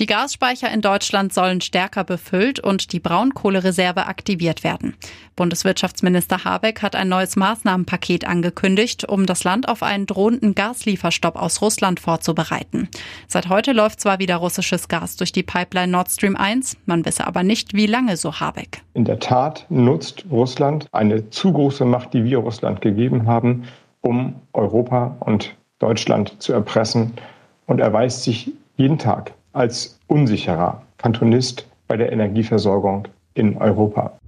Die Gasspeicher in Deutschland sollen stärker befüllt und die Braunkohlereserve aktiviert werden. Bundeswirtschaftsminister Habeck hat ein neues Maßnahmenpaket angekündigt, um das Land auf einen drohenden Gaslieferstopp aus Russland vorzubereiten. Seit heute läuft zwar wieder russisches Gas durch die Pipeline Nord Stream 1, man wisse aber nicht, wie lange, so Habeck. In der Tat nutzt Russland eine zu große Macht, die wir Russland gegeben haben, um Europa und Deutschland zu erpressen und erweist sich jeden Tag als unsicherer Kantonist bei der Energieversorgung in Europa.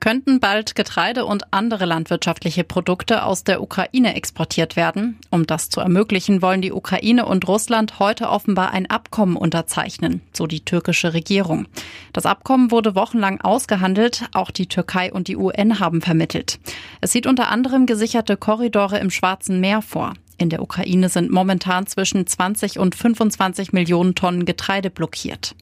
Könnten bald Getreide und andere landwirtschaftliche Produkte aus der Ukraine exportiert werden? Um das zu ermöglichen, wollen die Ukraine und Russland heute offenbar ein Abkommen unterzeichnen, so die türkische Regierung. Das Abkommen wurde wochenlang ausgehandelt, auch die Türkei und die UN haben vermittelt. Es sieht unter anderem gesicherte Korridore im Schwarzen Meer vor. In der Ukraine sind momentan zwischen 20 und 25 Millionen Tonnen Getreide blockiert.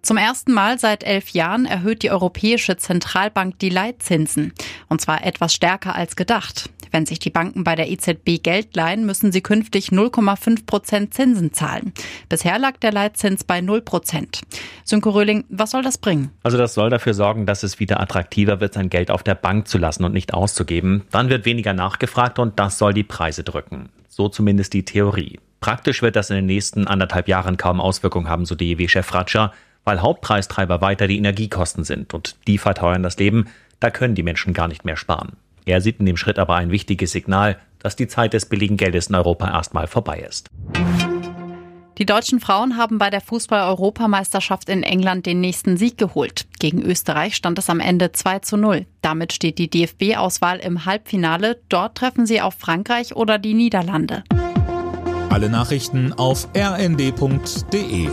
Zum ersten Mal seit elf Jahren erhöht die Europäische Zentralbank die Leitzinsen. Und zwar etwas stärker als gedacht. Wenn sich die Banken bei der EZB Geld leihen, müssen sie künftig 0,5 Prozent Zinsen zahlen. Bisher lag der Leitzins bei 0 Prozent. Sönke Röhling, was soll das bringen? Also das soll dafür sorgen, dass es wieder attraktiver wird, sein Geld auf der Bank zu lassen und nicht auszugeben. Dann wird weniger nachgefragt und das soll die Preise drücken. So zumindest die Theorie. Praktisch wird das in den nächsten anderthalb Jahren kaum Auswirkungen haben, so DEW-Chef Fratscher weil Hauptpreistreiber weiter die Energiekosten sind und die verteuern das Leben, da können die Menschen gar nicht mehr sparen. Er sieht in dem Schritt aber ein wichtiges Signal, dass die Zeit des billigen Geldes in Europa erstmal vorbei ist. Die deutschen Frauen haben bei der Fußball-Europameisterschaft in England den nächsten Sieg geholt. Gegen Österreich stand es am Ende 2 zu 0. Damit steht die DFB-Auswahl im Halbfinale. Dort treffen sie auf Frankreich oder die Niederlande. Alle Nachrichten auf rnd.de